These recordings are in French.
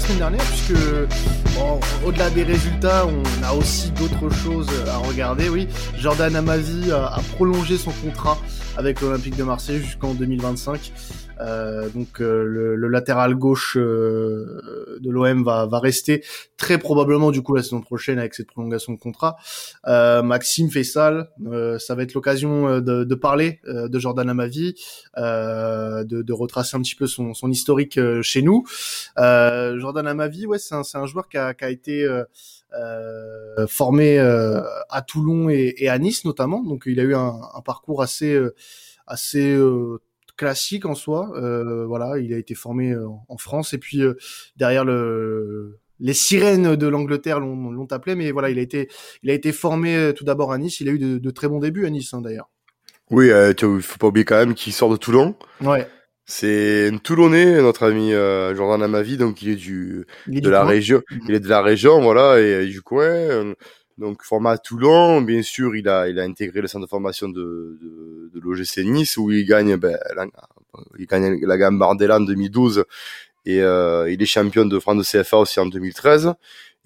semaine dernière, puisque au-delà des résultats, on a aussi d'autres choses à regarder. Oui, Jordan Amavi a prolongé son contrat avec l'Olympique de Marseille jusqu'en 2025. Euh, donc euh, le, latéral gauche euh, de l'OM va, va rester très probablement du coup la saison prochaine avec cette prolongation de contrat. Maxime Fessal, ça va être l'occasion de, de, parler de Jordan Amavi, de, de, retracer un petit peu son, son historique chez nous. Jordan Amavi, ouais, c'est un, un, joueur qui a, qui a été formé à Toulon et, et, à Nice notamment, donc il a eu un, un parcours assez assez classique en soi. Euh, voilà, il a été formé euh, en France et puis euh, derrière le les sirènes de l'Angleterre l'ont appelé, mais voilà, il a été, il a été formé tout d'abord à Nice. Il a eu de, très bons débuts à Nice, hein, d'ailleurs. Oui, il faut pas oublier quand même qu'il sort de Toulon. Ouais. C'est un Toulonnais, notre ami Jordan Amavi, donc il est du de la région. Il est de la région, voilà, et du coin. Donc format à Toulon, bien sûr, il a il a intégré le centre de formation de de, de l'OGC Nice où il gagne ben, la, il gagne la gamme Bardella en 2012 et euh, il est champion de France de CFA aussi en 2013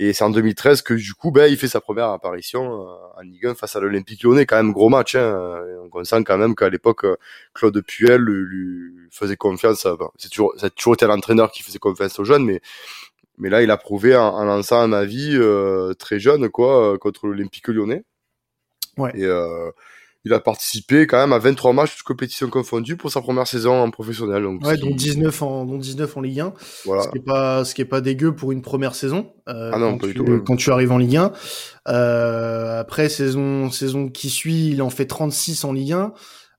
et c'est en 2013 que du coup ben il fait sa première apparition euh, en Ligue 1 face à l'Olympique Lyonnais quand même gros match hein. Donc on sent quand même qu'à l'époque Claude Puel lui, faisait confiance c'est toujours c'est toujours été l'entraîneur qui faisait confiance aux jeunes mais mais là, il a prouvé en, en lançant ma vie euh, très jeune, quoi, euh, contre l'Olympique lyonnais. Ouais. Et euh, il a participé quand même à 23 matchs, de compétitions confondues, pour sa première saison en professionnel. Donc ouais, dont 19 en, dont 19 en Ligue 1. Voilà. Ce qui est pas, ce qui est pas dégueu pour une première saison. Euh, ah non, quand, pas tu, du tout, quand tu arrives en Ligue 1. Euh, après, saison, saison qui suit, il en fait 36 en Ligue 1.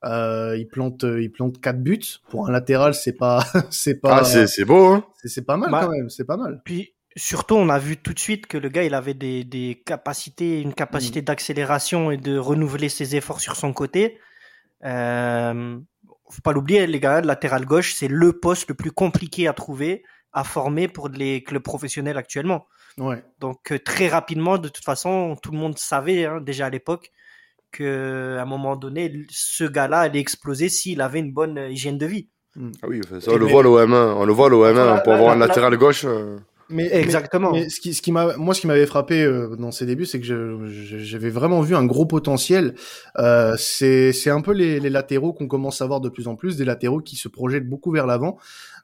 Euh, il plante, il plante quatre buts pour un latéral, c'est pas, c'est pas. Ah, c'est, c'est beau, hein. C'est, pas mal bah, quand même, c'est pas mal. Puis surtout, on a vu tout de suite que le gars, il avait des, des capacités, une capacité mm. d'accélération et de renouveler ses efforts sur son côté. Euh, faut pas l'oublier, les gars, le latéral gauche, c'est le poste le plus compliqué à trouver, à former pour les clubs professionnels actuellement. Ouais. Donc euh, très rapidement, de toute façon, tout le monde savait hein, déjà à l'époque qu'à un moment donné, ce gars-là allait exploser s'il avait une bonne hygiène de vie. Hmm. Ah oui, ça, on, le voit l'OM1, on le voit l'OM1 pour avoir un latéral gauche. Euh. Mais exactement. Mais, ce qui, ce qui m'a, moi, ce qui m'avait frappé euh, dans ses débuts, c'est que j'avais vraiment vu un gros potentiel. Euh, c'est, c'est un peu les, les latéraux qu'on commence à voir de plus en plus, des latéraux qui se projettent beaucoup vers l'avant.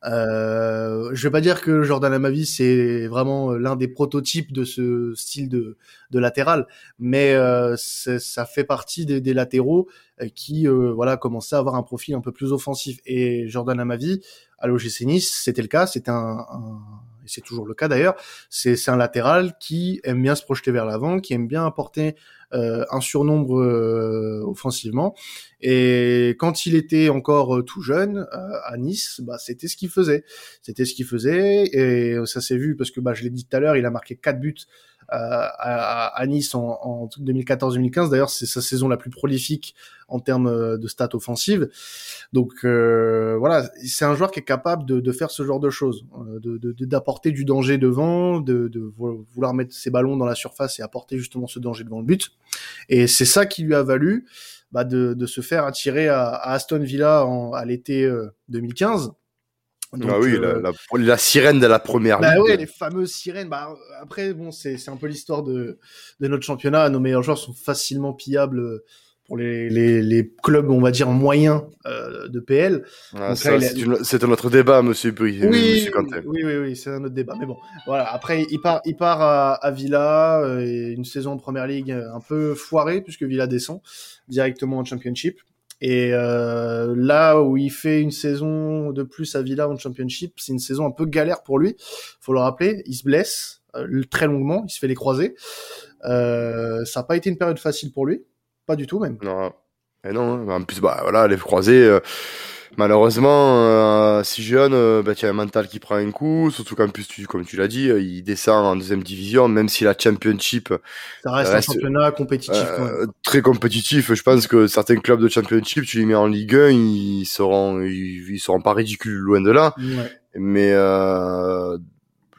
Euh, je vais pas dire que Jordan Amavi c'est vraiment euh, l'un des prototypes de ce style de, de latéral, mais euh, ça fait partie des, des latéraux euh, qui euh, voilà commençaient à avoir un profil un peu plus offensif. Et Jordan Amavi à l'OGC Nice, c'était le cas, c'était un, un et c'est toujours le cas d'ailleurs, c'est un latéral qui aime bien se projeter vers l'avant, qui aime bien apporter euh, un surnombre euh, offensivement. Et quand il était encore euh, tout jeune à Nice, bah, c'était ce qu'il faisait. C'était ce qu'il faisait et ça s'est vu parce que bah, je l'ai dit tout à l'heure, il a marqué quatre buts à, à, Nice en, en 2014-2015. D'ailleurs, c'est sa saison la plus prolifique en termes euh, de stats offensives. Donc euh, voilà, c'est un joueur qui est capable de, de, faire ce genre de choses, euh, de d'apporter du danger devant, de, de, vouloir mettre ses ballons dans la surface et apporter justement ce danger devant le but. Et c'est ça qui lui a valu bah, de, de se faire attirer à, à Aston Villa en, à l'été 2015 ah oui, la, euh, la, sirène de la première bah ligue. Ouais, les fameuses sirènes. Bah, après, bon, c'est un peu l'histoire de, de notre championnat. Nos meilleurs joueurs sont facilement pillables euh, pour les, les, les clubs, on va dire, moyens euh, de PL. Ah, c'est un autre débat, monsieur. Oui, oui, oui, oui, c'est un autre débat. Mais bon, voilà. Après, il part, il part à, à Villa, et une saison en première ligue un peu foirée, puisque Villa descend directement en championship. Et euh, là où il fait une saison de plus à Villa en Championship, c'est une saison un peu galère pour lui. Faut le rappeler, il se blesse euh, très longuement, il se fait les croisés. Euh, ça n'a pas été une période facile pour lui, pas du tout même. Non, et non. Hein. En plus, bah voilà, les croisés. Euh, malheureusement, euh, si jeune, euh, bah, tu as un mental qui prend un coup, surtout qu'en plus, tu, comme tu l'as dit, euh, il descend en deuxième division, même si la championship... Ça reste, un championnat compétitif. Très compétitif. Je pense que certains clubs de championship, tu les mets en Ligue 1, ils seront, ils, seront pas ridicules, loin de là. Ouais. Mais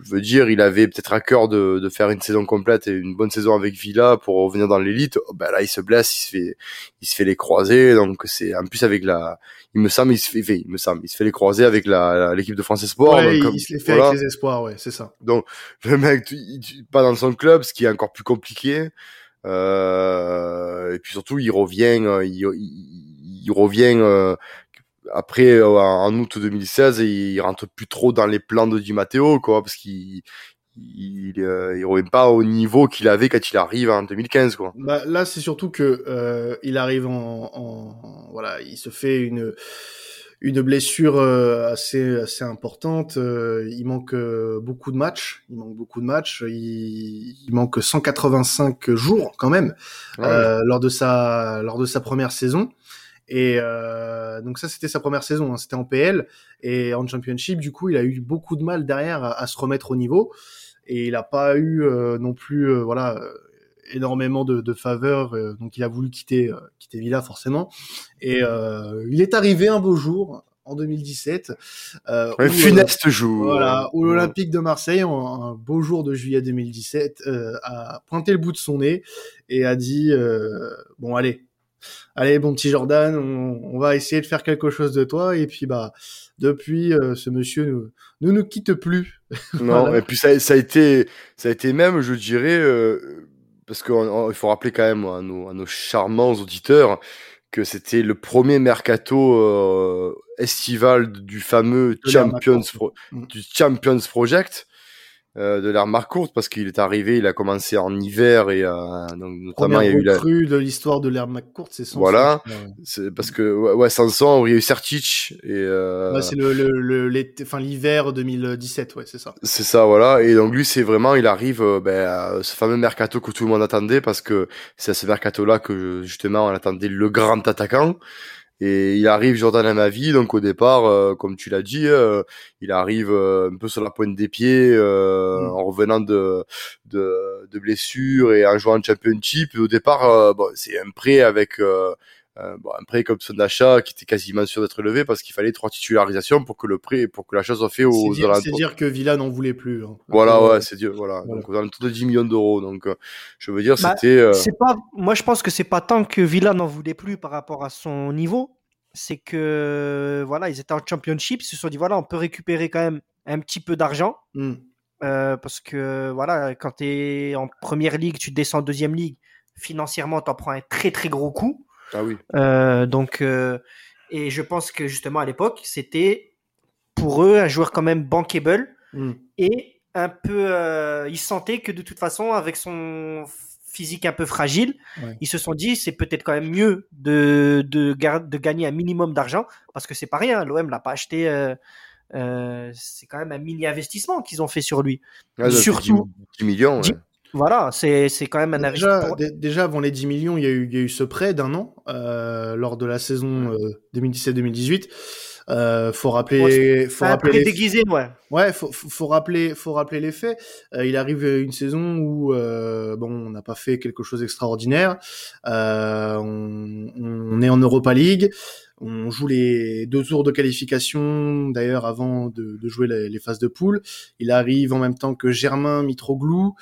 veux dire, il avait peut-être à cœur de, de, faire une saison complète et une bonne saison avec Villa pour revenir dans l'élite. Oh, ben là, il se blesse, il se fait, il se fait les croisés. Donc c'est en plus avec la, il me semble, il se fait, il me semble, il se fait les croisés avec la l'équipe de France Espoir. Ouais, il, se les fait avec les espoirs, ouais, c'est ça. Donc le mec, pas dans son club, ce qui est encore plus compliqué. Euh, et puis surtout, il revient, euh, il, il, il revient euh, après euh, en août 2016 il rentre plus trop dans les plans de Di Matteo quoi parce qu'il il, euh, il, revient pas au niveau qu'il avait quand il arrive en 2015 quoi. Bah, là c'est surtout que euh, il arrive en, en, voilà il se fait une une blessure euh, assez assez importante il manque beaucoup de matchs il manque beaucoup de matchs il, il manque 185 jours quand même lors de sa lors de sa première saison et euh, donc ça, c'était sa première saison. Hein. C'était en PL et en Championship. Du coup, il a eu beaucoup de mal derrière à, se remettre au niveau et il n'a pas eu euh, non plus, euh, voilà, énormément de, de faveurs. Euh, donc il a voulu quitter quitter Villa forcément. Et il est arrivé un beau jour en 2017. Euh, un funeste jour. Voilà, où l'Olympique de Marseille, un beau jour de juillet 2017, a pointé le bout de son nez et a dit bon allez, allez bon petit Jordan, on, va essayer de faire quelque chose de toi et puis bah depuis euh, ce monsieur ne nous, quitte plus. non et puis ça, ça a été ça a été même je dirais euh, parce qu'il faut rappeler quand même à nos, à nos charmants auditeurs que c'était le premier mercato euh, estival du fameux Champions mm. du Champions Project euh, de l'ère marque courte parce qu'il est arrivé, il a commencé en hiver et euh, donc notamment il y a eu la de l'histoire de l'ère courte, c'est Sanson. Voilà, c'est parce que ouais, ouais Sanson, il y a eu Sertic et euh... ouais, c'est le le, le enfin l'hiver 2017, ouais, c'est ça. C'est ça, voilà, et donc lui c'est vraiment il arrive euh, ben, à ce fameux mercato que tout le monde attendait parce que c'est à ce mercato là que justement on attendait le grand attaquant. Et il arrive Jordan à ma vie, donc au départ, euh, comme tu l'as dit, euh, il arrive euh, un peu sur la pointe des pieds mm. en revenant de, de, de blessures et en jouant en championship. Et au départ, bon, c'est un prêt avec bon, un prêt comme son d'achat qui était quasiment sûr d'être levé parce qu'il fallait trois titularisations pour que le prêt, pour que l'achat soit fait aux C'est dire que Villa n'en voulait plus. Hein. Voilà, ouais, c'est dire, voilà. voilà. Donc, autour de 10 millions d'euros. Donc, je veux dire, bah, c'était. C'est pas, moi, je pense que c'est pas tant que Villa n'en voulait plus par rapport à son niveau c'est que voilà, ils étaient en championship, ils se sont dit voilà, on peut récupérer quand même un petit peu d'argent. Euh, parce que voilà, quand tu es en première ligue, tu descends en deuxième ligue, financièrement, tu en prends un très très gros coup. Ah oui. Euh, donc, euh, et je pense que justement à l'époque, c'était pour eux un joueur quand même bankable mmh. et un peu. ils sentaient que de toute façon, avec son physique un peu fragile, ils se sont dit c'est peut-être quand même mieux de, de, de gagner un minimum d'argent parce que c'est pas rien. L'OM l'a pas acheté. Euh, euh, c'est quand même un mini investissement qu'ils ont fait sur lui. Surtout 10, millions. Voilà, c'est quand même un déjà, déjà avant les 10 millions, il y a eu, il y a eu ce prêt d'un an euh, lors de la saison 2017-2018. Euh, faut rappeler, faut rappeler. déguisé, ouais. Ouais, faut, faut, rappeler, faut rappeler les faits. Euh, il arrive une saison où euh, bon, on n'a pas fait quelque chose d'extraordinaire. Euh, on, on, est en Europa League. On joue les deux tours de qualification, d'ailleurs, avant de, de jouer les, les, phases de poule. Il arrive en même temps que Germain Mitroglou.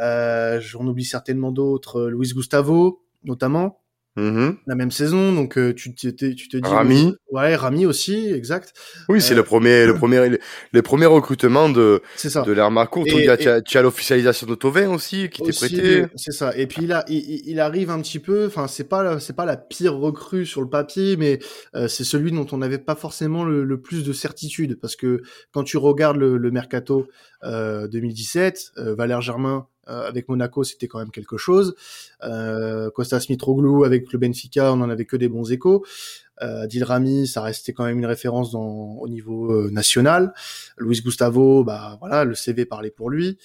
Euh, J'en oublie certainement d'autres. Luis Gustavo, notamment. Mm-hmm. La même saison, donc euh, tu, tu, tu te dis. Rami. Ouais, Rami aussi, exact. Oui, c'est le premier, le premier, les, premiers recrutements de, ça. de l'ère Marco. Tu as, tu as l'officialisation de Tovin aussi, qui t'est prêté. C'est ça. Et puis là, il, il, arrive un petit peu. Enfin, c'est pas, c'est pas la pire recrue sur le papier, mais euh, c'est celui dont on n'avait pas forcément le, plus de certitude, parce que quand tu regardes le, le mercato euh, 2017, euh, Valère Germain euh, avec Monaco, c'était quand même quelque chose. Euh, Costas Mitroglou avec le Benfica, on n'en avait que des bons échos. Euh, Adil Rami, ça restait quand même une référence dans, au niveau euh, national. Luis Gustavo, bah voilà, le CV parlait pour lui.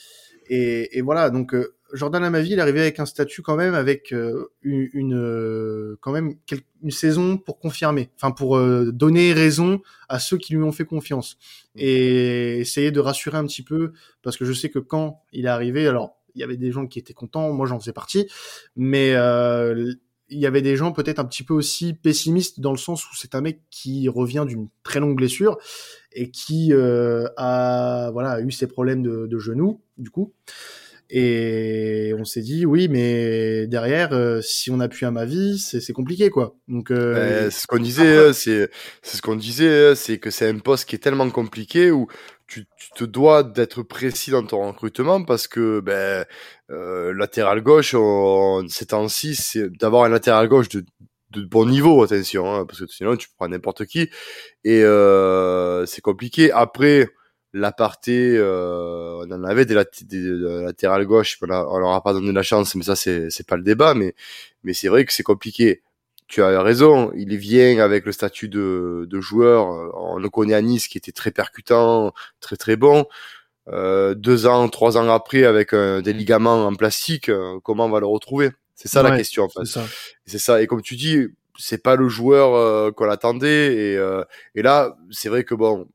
Et, et voilà, donc euh, Jordan Amavi, il arrivé avec un statut quand même, avec une, une, quand même une saison pour confirmer, enfin pour donner raison à ceux qui lui ont fait confiance et essayer de rassurer un petit peu, parce que je sais que quand il est arrivé, alors il y avait des gens qui étaient contents, moi j'en faisais partie, mais euh, il y avait des gens peut-être un petit peu aussi pessimistes dans le sens où c'est un mec qui revient d'une très longue blessure et qui euh, a voilà eu ses problèmes de, de genoux du coup. Et on s'est dit oui, mais derrière, euh, si on appuie à ma vie, c'est compliqué quoi. Donc euh, c'est ce qu'on disait, c'est c'est ce qu'on disait, c'est que c'est un poste qui est tellement compliqué où tu, tu te dois d'être précis dans ton recrutement parce que ben euh, latéral gauche, en ces temps-ci, c'est d'avoir un latéral gauche de de bon niveau, attention, hein, parce que sinon tu prends n'importe qui et euh, c'est compliqué. Après l'aparté, euh, on en avait des, lat des, latérales gauche, on, on leur a pas donné la chance, mais ça c'est c'est pas le débat, mais mais c'est vrai que c'est compliqué. Tu as raison, il vient avec le statut de, de joueur. On le connaît à Nice, qui était très percutant, très très bon. Euh, deux ans, trois ans après, avec euh, des ligaments en plastique, euh, comment on va le retrouver? C'est ça la question en fait. C'est ça. Et comme tu dis, c'est pas le joueur euh, qu'on attendait. Et, euh, et là, c'est vrai que bon,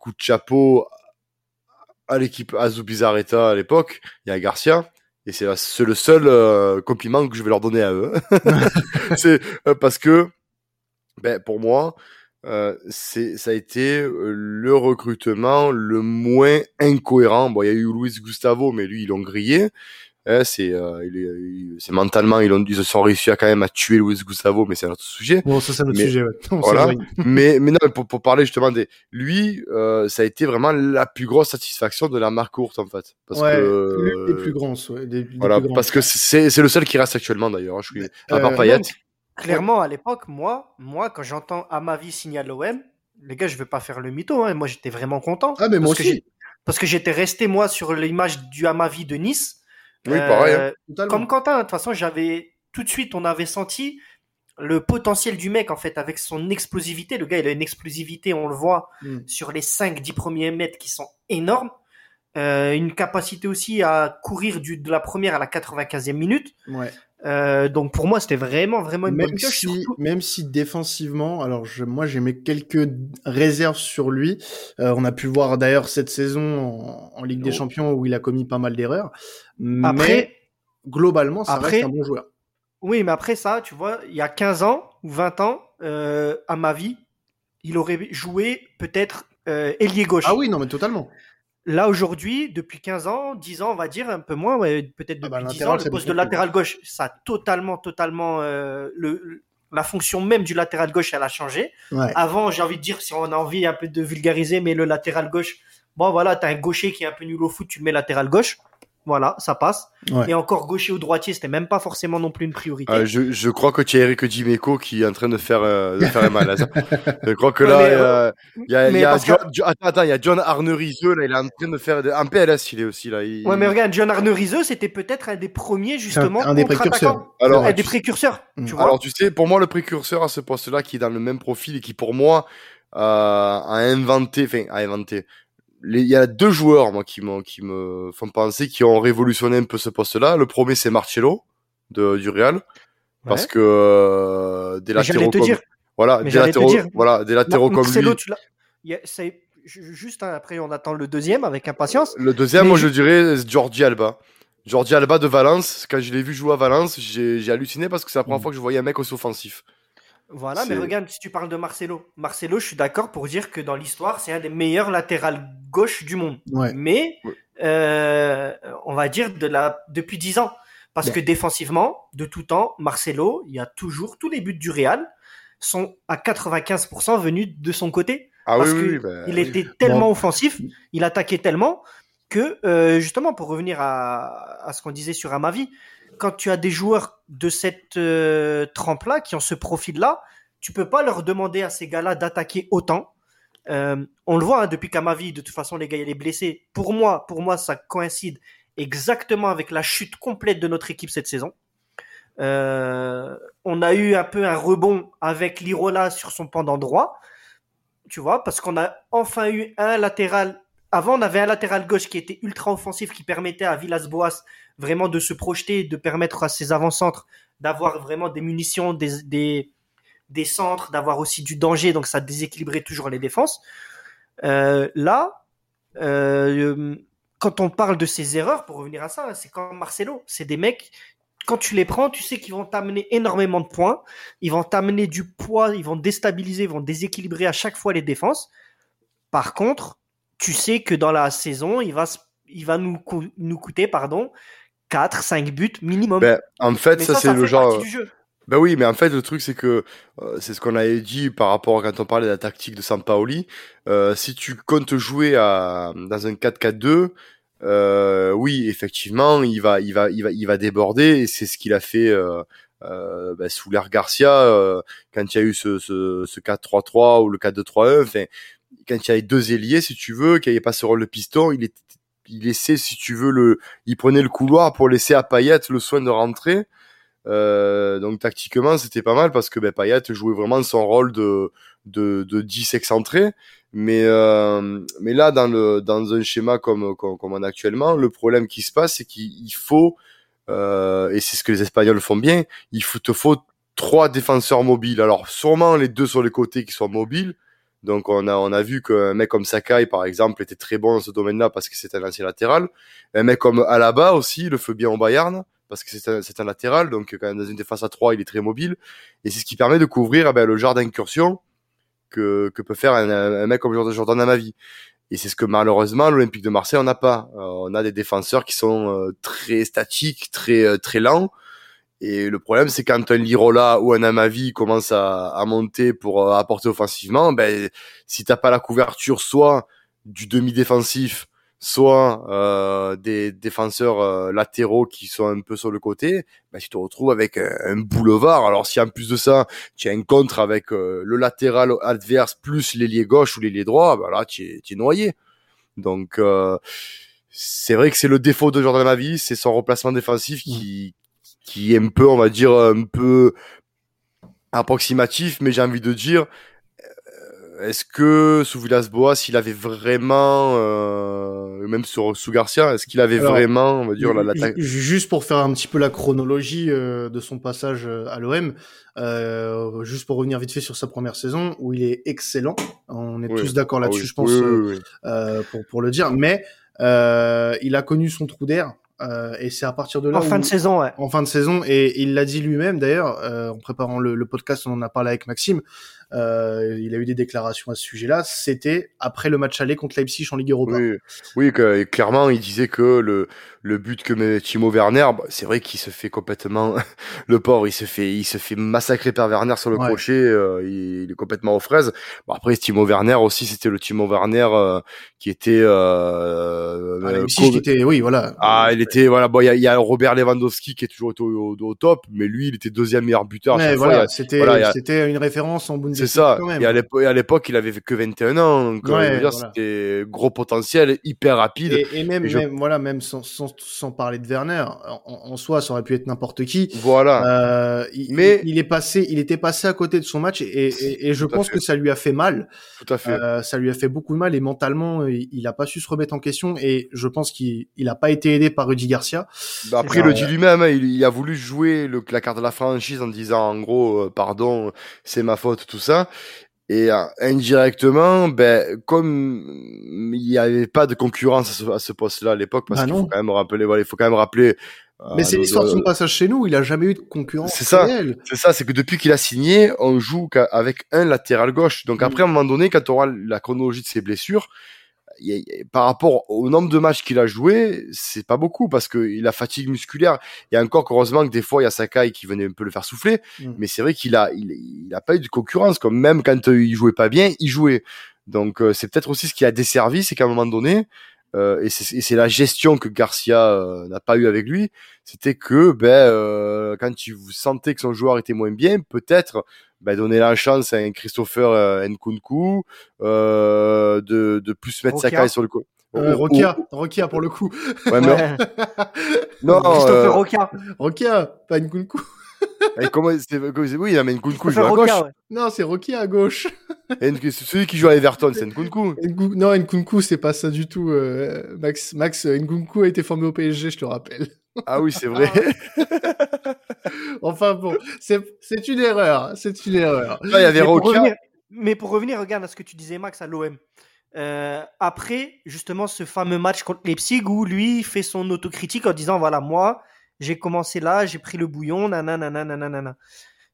coup de chapeau à l'équipe Azubizarreta à l'époque. Il y a Garcia. Et c'est le seul compliment que je vais leur donner à eux. c'est parce que, ben, pour moi, euh, c'est ça a été le recrutement le moins incohérent. Bon, il y a eu Luis Gustavo, mais lui ils l'ont grillé. Hein, c'est euh, il c'est mentalement ils ont ils sont réussi à quand même à tuer Luis Gustavo, mais c'est un autre sujet. Bon, ça c'est un autre sujet. Ouais. voilà. mais mais non, pour, pour parler justement des lui, euh, ça a été vraiment la plus grosse satisfaction de la marque courte en fait, parce ouais, que les plus grands, ouais, des, voilà, parce que c'est c'est le seul qui reste actuellement d'ailleurs. Hein, je suis à part Payet. Clairement, à l'époque, moi, moi, quand j'entends à ma vie signal l'OM, les gars, je vais pas faire le mytho. Hein. Moi, j'étais vraiment content. Ah, mais moi aussi. parce que j'étais resté moi sur l'image du à ma vie de Nice. Oui, pareil. Hein. Euh, comme Quentin, de toute façon, j'avais tout de suite, on avait senti le potentiel du mec en fait avec son explosivité. Le gars, il a une explosivité, on le voit mm. sur les 5-10 premiers mètres qui sont énormes. Euh, une capacité aussi à courir du, de la première à la 95e minute. Ouais. Euh, donc pour moi c'était vraiment vraiment une même bonne pioche. Si, Même si défensivement, alors je, moi j'ai mis quelques réserves sur lui. Euh, on a pu voir d'ailleurs cette saison en, en Ligue des oh. Champions où il a commis pas mal d'erreurs. Mais globalement, ça après, reste un bon joueur. Oui, mais après ça, tu vois, il y a 15 ans ou 20 ans, euh, à ma vie, il aurait joué peut-être euh, ailier gauche. Ah oui, non mais totalement. Là aujourd'hui, depuis 15 ans, 10 ans, on va dire un peu moins, ouais, peut-être depuis ah bah, 10 ans, le poste de latéral gauche, ça a totalement, totalement euh, le, la fonction même du latéral gauche, elle a changé. Ouais. Avant, j'ai envie de dire, si on a envie un peu de vulgariser, mais le latéral gauche, bon voilà, t'as un gaucher qui est un peu nul au foot, tu le mets latéral gauche. Voilà, ça passe. Ouais. Et encore gaucher ou droitier, c'était même pas forcément non plus une priorité. Euh, je, je crois que tu as Eric Dimeco qui est en train de faire, euh, de faire un malaise. je crois que là, il y a, y a John, que... attends, attends, il y a John Arnerizeux, là, il est en train de faire un PLS, il est aussi là. Il... Ouais, mais regarde, John Arnerizeux, c'était peut-être un des premiers, justement, un, un des précurseurs. Alors, un des précurseurs, tu, tu vois. Alors, tu sais, pour moi, le précurseur à ce poste-là, qui est dans le même profil et qui, pour moi, euh, a inventé, enfin, a inventé, il y a deux joueurs moi qui me qui me font penser qui ont révolutionné un peu ce poste-là. Le premier c'est Marcelo de du Real parce que euh, des latéraux comme dire. voilà Mais des latéraux dire. voilà des latéraux comme Marcelo, lui. tu l'as- il y a- c'est- juste hein, après, on attend le deuxième avec impatience. Le deuxième Mais moi je- je dirais Jordi Alba. Jordi Alba de Valence, quand je l'ai vu jouer à Valence, j'ai j'ai halluciné parce que c'est la première Mm. fois que je voyais un mec aussi offensif. Voilà, mais regarde, si tu parles de Marcelo. Marcelo, je suis d'accord pour dire que dans l'histoire, c'est un des meilleurs latérales gauche du monde. Ouais. Mais, Ouais. euh, on va dire de la, depuis 10 ans. Parce Ouais. que défensivement, de tout temps, Marcelo, il y a toujours, tous les buts du Real sont à 95% venus de son côté. Ah parce oui, oui, que oui, bah, il était tellement offensif, il attaquait tellement que, euh, justement, pour revenir à, à ce qu'on disait sur Amavi, quand tu as des joueurs de cette euh, trempe-là, qui ont ce profil-là, tu peux pas leur demander à ces gars-là d'attaquer autant. Euh, on le voit hein, depuis qu'Amavi, de toute façon, les gars, il est blessé. Pour moi, pour moi, ça coïncide exactement avec la chute complète de notre équipe cette saison. Euh, on a eu un peu un rebond avec Lirola sur son pendant droit, tu vois, parce qu'on a enfin eu un latéral. Avant, on avait un latéral gauche qui était ultra offensif, qui permettait à Villas-Boas vraiment de se projeter, de permettre à ses avant-centres d'avoir vraiment des munitions, des, des, centres, d'avoir aussi du danger, donc ça déséquilibrait toujours les défenses. Euh, là, euh, quand on parle de ces erreurs, pour revenir à ça, c'est comme Marcelo, c'est des mecs, quand tu les prends, tu sais qu'ils vont t'amener énormément de points, ils vont t'amener du poids, ils vont déstabiliser, ils vont déséquilibrer à chaque fois les défenses. Par contre, tu sais que dans la saison, il va, il va nous, nous coûter pardon, 4, 5 buts minimum. Ben, en fait, ça, c'est le genre. Ben oui, mais en fait, le truc, c'est que euh, c'est ce qu'on avait dit par rapport à quand on parlait de la tactique de Sampaoli. Euh, si tu comptes jouer à, dans un 4-4-2, euh, oui, effectivement, il va, il va, il va, il va déborder. Et c'est ce qu'il a fait euh, euh, ben, sous l'air Garcia euh, quand il y a eu ce, ce, ce 4-3-3 ou le 4-2-3-1. Enfin, quand il y avait deux ailiers, si tu veux, qu'il n'y avait pas ce rôle de piston, il, est, il laissait, si tu veux, le, il prenait le couloir pour laisser à Payet le soin de rentrer. Euh, donc tactiquement, c'était pas mal parce que ben, Payet jouait vraiment son rôle de, de, de 10 excentré. Mais, euh, mais là, dans, le, dans un schéma comme, comme, comme on a actuellement, le problème qui se passe, c'est qu'il faut, euh, et c'est ce que les Espagnols font bien, il faut, te faut trois défenseurs mobiles. Alors, sûrement les deux sur les côtés qui sont mobiles, donc on a on a vu qu'un mec comme Sakai par exemple était très bon dans ce domaine-là parce que c'est un ancien latéral. Un mec comme Alaba aussi le fait bien au Bayern parce que c'est un, c'est latéral donc quand même dans une défense à 3 il est très mobile et c'est ce qui permet de couvrir eh ben, le genre d'incursion que, que peut faire un, un mec comme Jordan Amavi. Et c'est ce que malheureusement l'Olympique de Marseille on n'a pas. Euh, on a des défenseurs qui sont euh, très statiques, très euh, très lents et le problème, c'est quand un Lirola ou un Amavi commence à, à monter pour euh, apporter offensivement, ben, si t'as pas la couverture soit du demi-défensif, soit euh, des défenseurs euh, latéraux qui sont un peu sur le côté, ben, tu te retrouves avec un, boulevard. Alors si en plus de ça, tu as un contre avec euh, le latéral adverse plus l'ailier gauche ou l'ailier droit, ben là, tu es, es, noyé. Donc c'est vrai que c'est le défaut de Jordan Amavi, c'est son remplacement défensif qui, qui est un peu, on va dire, un peu approximatif, mais j'ai envie de dire, euh, est-ce que sous Villas-Boas, il avait vraiment, euh, même sur sous Garcia, est-ce qu'il avait vraiment, on va dire, la, Juste pour faire un petit peu la chronologie euh, de son passage à l'OM, euh, juste pour revenir vite fait sur sa première saison, où il est excellent, on est tous d'accord ah là-dessus, je pense, pour, pour le dire, mais il a connu son trou d'air euh, et c'est à partir de là. En fin de saison, ouais. En fin de saison, et il l'a dit lui-même d'ailleurs, euh, en préparant le, le, podcast, on en a parlé avec Maxime. Euh, il a eu des déclarations à ce sujet-là. C'était après le match aller contre Leipzig en Ligue Europa. Oui, oui que, clairement, il disait que le, le but que met Timo Werner, bah, c'est vrai qu'il se fait complètement, le pauvre, il se fait, il se fait massacrer par Werner sur le crochet, euh, il, il, est complètement aux fraises. Bon, après, Timo Werner aussi, c'était le Timo Werner euh, qui était. Euh, ah, Leipzig, qui était, oui, voilà. Ah, il était, voilà. Bon, il y a, y a, Robert Lewandowski qui est toujours au, au, top, mais lui, il était deuxième meilleur buteur. Mais voilà, c'était, voilà, c'était une référence en Bundesliga c'est ça. Et à l'époque, il avait que 21 ans. Donc, euh, c'était gros potentiel, hyper rapide. Et, même, même, voilà, même sans, sans, sans, parler de Werner, en, soi, ça aurait pu être n'importe qui. Voilà. Euh, il, Mais il est passé, il était passé à côté de son match et, et je pense que ça lui a fait mal. Tout à fait. Euh, ça lui a fait beaucoup de mal et mentalement, il, a pas su se remettre en question et je pense qu'il il a pas été aidé par Rudy Garcia. Bah après, il le dit lui-même, hein, il, a voulu jouer le, la carte de la franchise en disant en gros, euh, pardon, c'est ma faute, tout ça et euh, indirectement, ben, comme il n'y avait pas de concurrence à ce, poste-là à l'époque, parce bah qu'il faut quand même rappeler, voilà, il faut quand même rappeler. Euh, Mais c'est l'histoire de son passage chez nous, il a jamais eu de concurrence. C'est ça. C'est ça, c'est que depuis qu'il a signé, on joue avec un latéral gauche. Donc mm. après, à un moment donné, quand on aura la chronologie de ses blessures, par rapport au nombre de matchs qu'il a joué, c'est pas beaucoup parce que la fatigue musculaire. Il y a encore heureusement que des fois il y a Sakai qui venait un peu le faire souffler, mm. mais c'est vrai qu'il a il, il, a pas eu de concurrence. Comme même quand euh, il jouait pas bien, il jouait. Donc euh, c'est peut-être aussi ce qui a desservi, c'est qu'à un moment donné, euh, et c'est la gestion que Garcia euh, n'a pas eu avec lui, c'était que ben euh, quand vous sentez que son joueur était moins bien, peut-être ben, donner la chance à un Christopher euh, Nkunku euh, de, de plus mettre sa caille sur le coup. Euh, Rokia, Rokia pour le coup. Ouais, mais... non, Christopher Rokia. Rokia, pas Nkunku. Et comment c'est oui, il mais Nkunku joue à gauche. Non, c'est Rocky à gauche. celui qui joue à Everton, c'est Nkunku. Non, Nkunku, c'est pas ça du tout. Euh, Max, Max, Nkunku a été formé au PSG, je te rappelle. Ah oui, c'est vrai. enfin bon, c'est une erreur, c'est une erreur. il y avait Rokia. Mais pour revenir, regarde à ce que tu disais, Max, à l'OM. Euh, après, justement, ce fameux match contre Leipzig où lui fait son autocritique en disant voilà, moi, j'ai commencé là, j'ai pris le bouillon, nanana, nanana.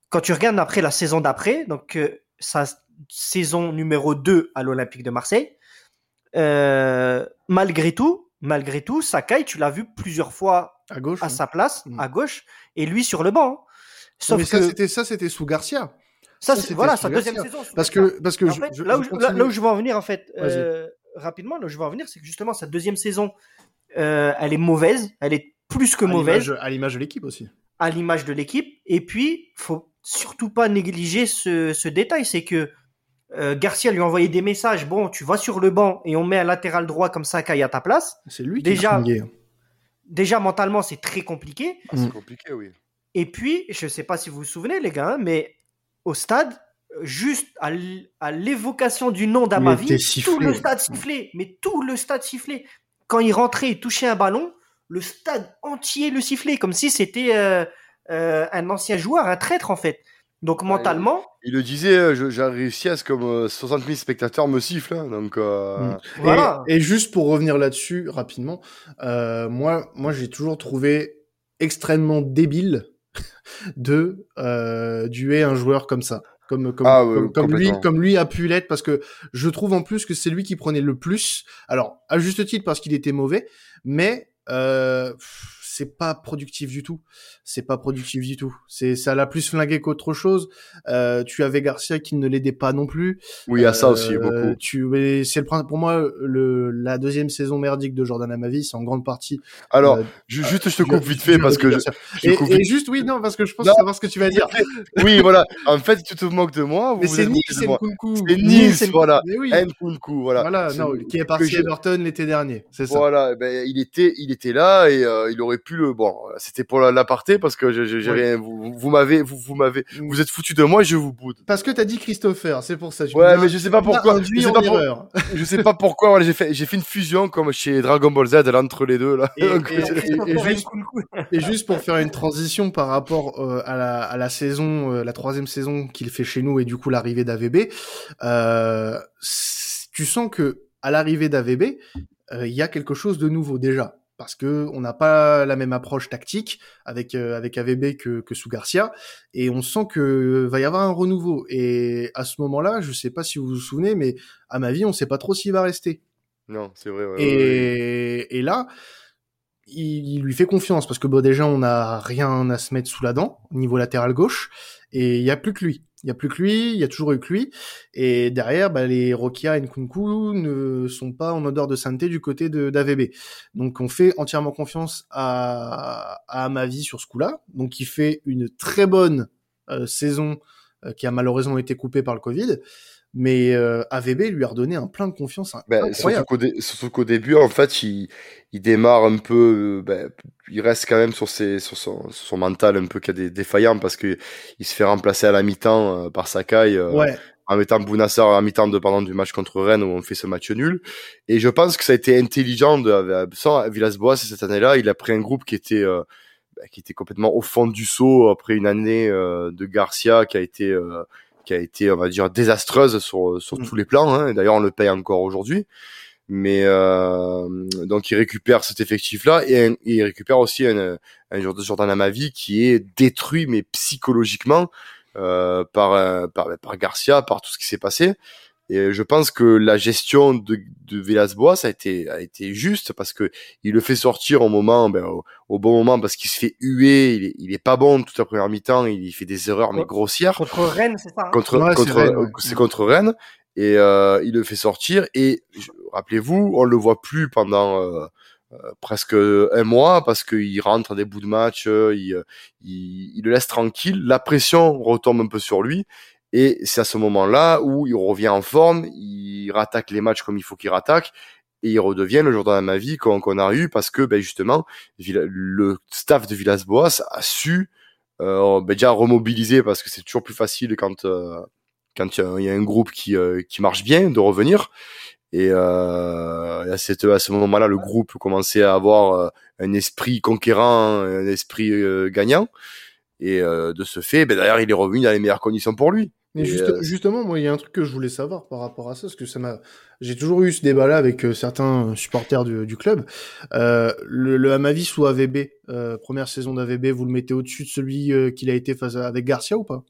Quand tu regardes après la saison d'après, donc euh, sa saison numéro 2 à l'Olympique de Marseille, euh, malgré tout, malgré tout, Sakai, tu l'as vu plusieurs fois à gauche, à sa place, mm. à gauche, et lui sur le banc. Hein. Sauf ça, c'était ça, c'était sous Garcia. Ça, c'est voilà sa deuxième saison. Parce que parce que là, où, je veux en venir en fait euh, rapidement, là où je veux en venir, c'est que justement sa deuxième saison, euh, elle est mauvaise, elle est plus que mauvaise. À l'image de l'équipe aussi. À l'image de l'équipe. Et puis, faut surtout pas négliger ce, ce détail, c'est que euh, Garcia lui a envoyé des messages. Bon, tu vas sur le banc et on met un latéral droit comme ça Sakai à ta place. C'est lui qui déjà, déjà mentalement, c'est très compliqué. Ah, c'est compliqué, oui. Et puis, je sais pas si vous vous souvenez, les gars, mais au stade, juste à l'évocation du nom d'Amavi, tout le stade sifflait, mais tout le stade sifflait. Quand il rentrait et touchait un ballon, le stade entier le sifflait, comme si c'était euh, euh, un ancien joueur, un traître en fait. Donc mentalement. il, le disait, euh, j'ai réussi à ce que 60 000 spectateurs me sifflent. Hein, donc mm. voilà. Et, juste pour revenir là-dessus rapidement, moi, moi j'ai toujours trouvé extrêmement débile de duer un joueur comme ça comme comme, ah, comme, lui comme lui a pu l'être parce que je trouve en plus que c'est lui qui prenait le plus alors à juste titre parce qu'il était mauvais mais euh, c'est pas productif du tout. C'est pas productif du tout. C'est ça l'a plus flingué qu'autre chose. Euh, tu avais Garcia qui ne l'aidait pas non plus. Oui, à ça aussi euh, beaucoup. Tu c'est le pour moi le la deuxième saison merdique de Jordan Amavi, c'est en grande partie. Alors, euh, juste je te coupe vite fait parce que je, et, juste oui non parce que je pense savoir ce que tu vas dire. oui, voilà. En fait, tu te moques de moi, Mais c'est Nice Nkunku. C'est Nice, voilà. Nkunku, voilà. Voilà, non, qui est parti à Everton l'été dernier, c'est ça. Voilà, ben il était il était là et il aurait pu le bon, c'était pour l'aparté parce que j'ai rien. Vous, vous m'avez, vous, vous m'avez, vous êtes foutu de moi et je vous boude. Parce que t'as dit Christopher, c'est pour ça. ouais, mais je sais pas pourquoi. Je sais pas, je sais pas pourquoi. Voilà, j'ai fait, j'ai fait une fusion comme chez Dragon Ball Z, là, entre les deux là. Et, juste, pour faire une transition par rapport euh, à, la, à la saison, euh, la troisième saison qu'il fait chez nous et du coup l'arrivée d'AVB, euh, tu sens que à l'arrivée d'AVB, il y a quelque chose de nouveau déjà parce que on n'a pas la même approche tactique avec euh, avec AVB que, que sous Garcia et on sent que va y avoir un renouveau et à ce moment-là, je sais pas si vous vous souvenez, mais à ma vie, on sait pas trop s'il va rester. Non, c'est vrai. et, et là, il, lui fait confiance parce que bon, déjà on n'a rien à se mettre sous la dent au niveau latéral gauche et il y a plus que lui. Il y a plus que lui, il y a toujours eu que lui. Et derrière, bah, les Rokia et Nkunku ne sont pas en odeur de sainteté du côté d'AVB. Donc on fait entièrement confiance à, à Mavi sur ce coup-là. Donc il fait une très bonne euh, saison euh, qui a malheureusement été coupée par le Covid mais euh, AVB lui a redonné un plein de confiance ben, surtout qu'au début en fait il, il démarre un peu ben, il reste quand même sur ses sur son, son mental un peu qui a des défaillants parce que il se fait remplacer à la mi-temps euh, par Sakai euh, ouais. en mettant Bounassar à mi-temps de pendant du match contre Rennes où on fait ce match nul et je pense que ça a été intelligent de sans Villas-Boas cette année-là il a pris un groupe qui était euh, ben, qui était complètement au fond du saut après une année de Garcia qui a été qui a été, on va dire, désastreuse sur, sur mm. tous les plans. Hein. D'ailleurs, on le paye encore aujourd'hui. Mais euh, donc, il récupère cet effectif-là et il récupère aussi un, un joueur de Jordan Amavi qui est détruit, mais psychologiquement, euh, par, par, par Garcia, par tout ce qui s'est passé. Et je pense que la gestion de, de Villas-Boas a été, a été juste parce que il le fait sortir au moment, ben, au, bon moment parce qu'il se fait huer, il est, il est pas bon toute la première mi-temps, il fait des erreurs mais grossières. Contre Rennes, c'est ça. Hein contre, contre, c'est contre Rennes et euh, il le fait sortir et rappelez-vous, on le voit plus pendant euh, euh, presque un mois parce qu'il rentre à des bouts de match, euh, il, il, il, le laisse tranquille, la pression retombe un peu sur lui et c'est à ce moment-là où il revient en forme, il rattaque les matchs comme il faut qu'il rattaque, et il redevient le joueur de ma vie qu'on a eu parce que ben justement le staff de Villas-Boas a su euh, ben, déjà remobiliser parce que c'est toujours plus facile quand euh, quand il y, a un groupe qui euh, qui marche bien de revenir. Et, à, cette, à ce moment-là le groupe commençait à avoir un esprit conquérant un esprit gagnant et de ce fait ben, d'ailleurs il est revenu dans les meilleures conditions pour lui Mais justement, moi, il y a un truc que je voulais savoir par rapport à ça, parce que ça m'a, j'ai toujours eu ce débat-là avec certains supporters du, club. le, le Amavis ou AVB, première saison d'AVB, vous le mettez au-dessus de celui qu'il a été face avec Garcia ou pas?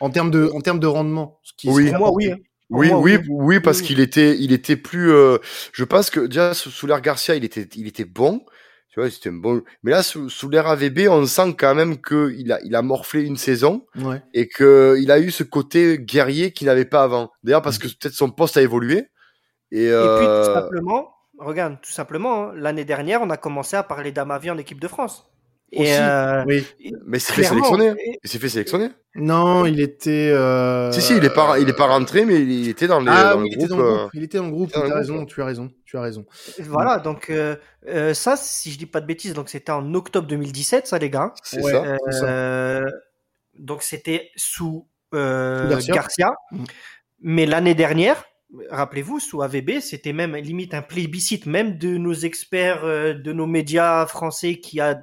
En termes de, en termes de rendement, ce qui oui. moi, oui. Hein. Oui, oui, oui, parce qu'il était, il était plus. Euh, je pense que déjà sous, l'ère Garcia, il était, il était bon. Tu vois, c'était un bon. Mais là, sous, sous l'ère AVB, on sent quand même que il a, il a morflé une saison ouais. et que il a eu ce côté guerrier qu'il n'avait pas avant. D'ailleurs, parce que peut-être son poste a évolué. Et, et puis tout euh, simplement, regarde, tout simplement, hein, l'année dernière, on a commencé à parler d'Amavi en équipe de France. Et euh, oui. Mais c'est fait sélectionner. Il s'est fait sélectionner. Non, il était. Euh... Si si, il est pas, il est pas rentré, mais il était dans, les, ah, dans, oui, le, groupe, était dans le groupe. Il était dans le groupe. Tu as raison. Tu as raison. Tu as raison. Voilà. Donc euh, euh, ça, si je dis pas de bêtises, donc c'était en octobre 2017, ça les gars. C'est ouais, ça, euh, ça, Donc c'était sous, Garcia. Garcia. Mmh. Mais l'année dernière, rappelez-vous, sous AVB, c'était même limite un plébiscite, même de nos experts, de nos médias français qui a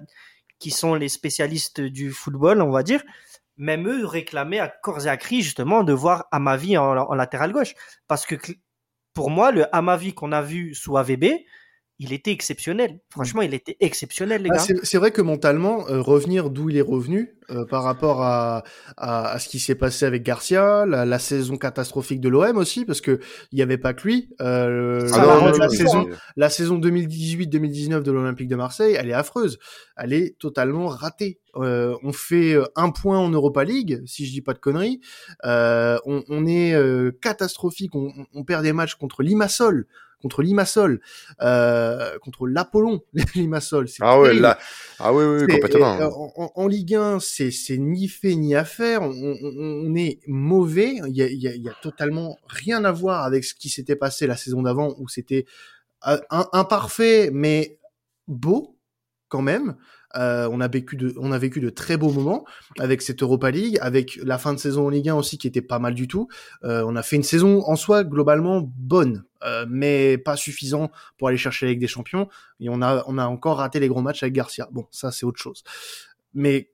qui sont les spécialistes du football, on va dire, même eux réclamaient à corps et à cri justement de voir Amavi en, en latéral gauche. Parce que pour moi, le Amavi qu'on a vu sous AVB, il était exceptionnel. Franchement, il était exceptionnel, les ah, gars. C'est vrai que mentalement, euh, revenir d'où il est revenu euh, par rapport à, à, à ce qui s'est passé avec Garcia, la, la saison catastrophique de l'OM aussi, parce que il n'y avait pas que lui. Euh, ah la, non, la, saison, la saison 2018-2019 de l'Olympique de Marseille, elle est affreuse. Elle est totalement ratée. Euh, on fait un point en Europa League, si je dis pas de conneries. On, on, est catastrophique. On, on, perd des matchs contre Limassol contre Limassol, euh, contre l'Apollon Limassol. Ah ouais, là, ah oui, oui, complètement. Euh, en, en, Ligue 1, c'est c'est ni fait ni à faire. On, on, on est mauvais. Il y a, y, a, il y a totalement rien à voir avec ce qui s'était passé la saison d'avant où c'était euh, imparfait mais beau quand même. Euh, on a vécu de, on a vécu de très beaux moments avec cette Europa League, avec la fin de saison en Ligue 1 aussi qui était pas mal du tout. Euh, on a fait une saison en soi globalement bonne, euh, mais pas suffisant pour aller chercher avec des champions. Et on a, on a encore raté les gros matchs avec Garcia. Bon, ça c'est autre chose. Mais